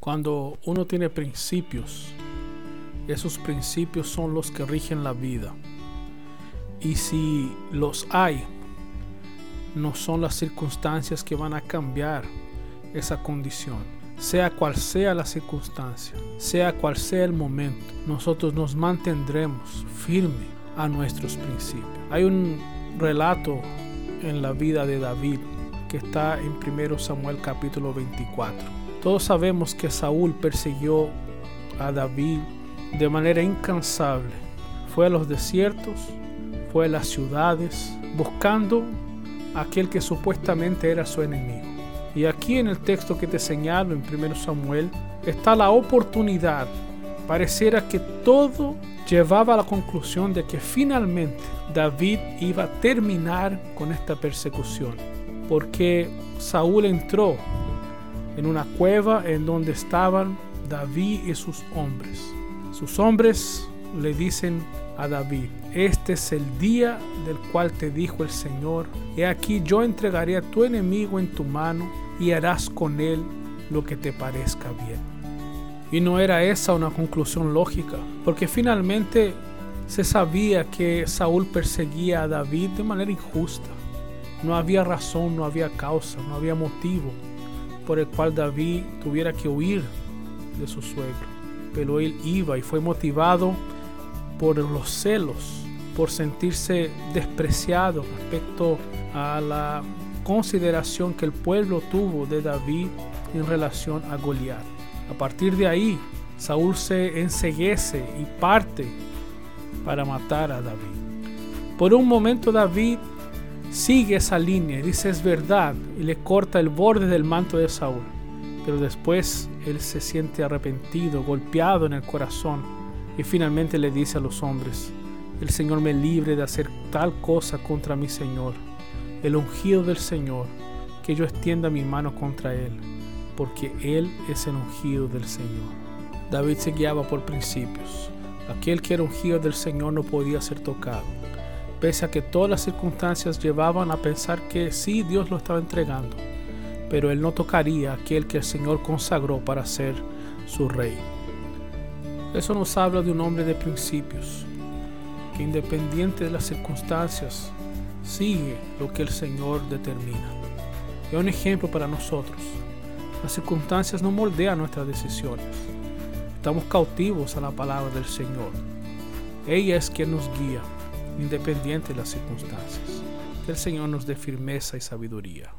Cuando uno tiene principios, esos principios son los que rigen la vida. Y si los hay, no son las circunstancias que van a cambiar esa condición. Sea cual sea la circunstancia, sea cual sea el momento, nosotros nos mantendremos firmes a nuestros principios. Hay un relato en la vida de David que está en 1 Samuel capítulo 24 todos sabemos que Saúl persiguió a David de manera incansable. Fue a los desiertos, fue a las ciudades, buscando a aquel que supuestamente era su enemigo. Y aquí en el texto que te señalo en 1 Samuel está la oportunidad. Pareciera que todo llevaba a la conclusión de que finalmente David iba a terminar con esta persecución. Porque Saúl entró en una cueva en donde estaban David y sus hombres. Sus hombres le dicen a David, este es el día del cual te dijo el Señor, he aquí yo entregaré a tu enemigo en tu mano y harás con él lo que te parezca bien. Y no era esa una conclusión lógica, porque finalmente se sabía que Saúl perseguía a David de manera injusta. No había razón, no había causa, no había motivo por el cual David tuviera que huir de su suegro. Pero él iba y fue motivado por los celos, por sentirse despreciado respecto a la consideración que el pueblo tuvo de David en relación a Goliat. A partir de ahí, Saúl se enseguece y parte para matar a David. Por un momento David sigue esa línea, dice es verdad, y le corta el borde del manto de Saúl. Pero después él se siente arrepentido, golpeado en el corazón, y finalmente le dice a los hombres, el Señor me libre de hacer tal cosa contra mi Señor, el ungido del Señor, que yo extienda mi mano contra él, porque él es el ungido del Señor. David se guiaba por principios. Aquel que era ungido del Señor no podía ser tocado pese a que todas las circunstancias llevaban a pensar que sí, Dios lo estaba entregando, pero él no tocaría aquel que el Señor consagró para ser su rey. Eso nos habla de un hombre de principios, que independiente de las circunstancias, sigue lo que el Señor determina. Es un ejemplo para nosotros. Las circunstancias no moldean nuestras decisiones. Estamos cautivos a la palabra del Señor. Ella es quien nos guía independiente de las circunstancias. Que el Señor nos dé firmeza y sabiduría.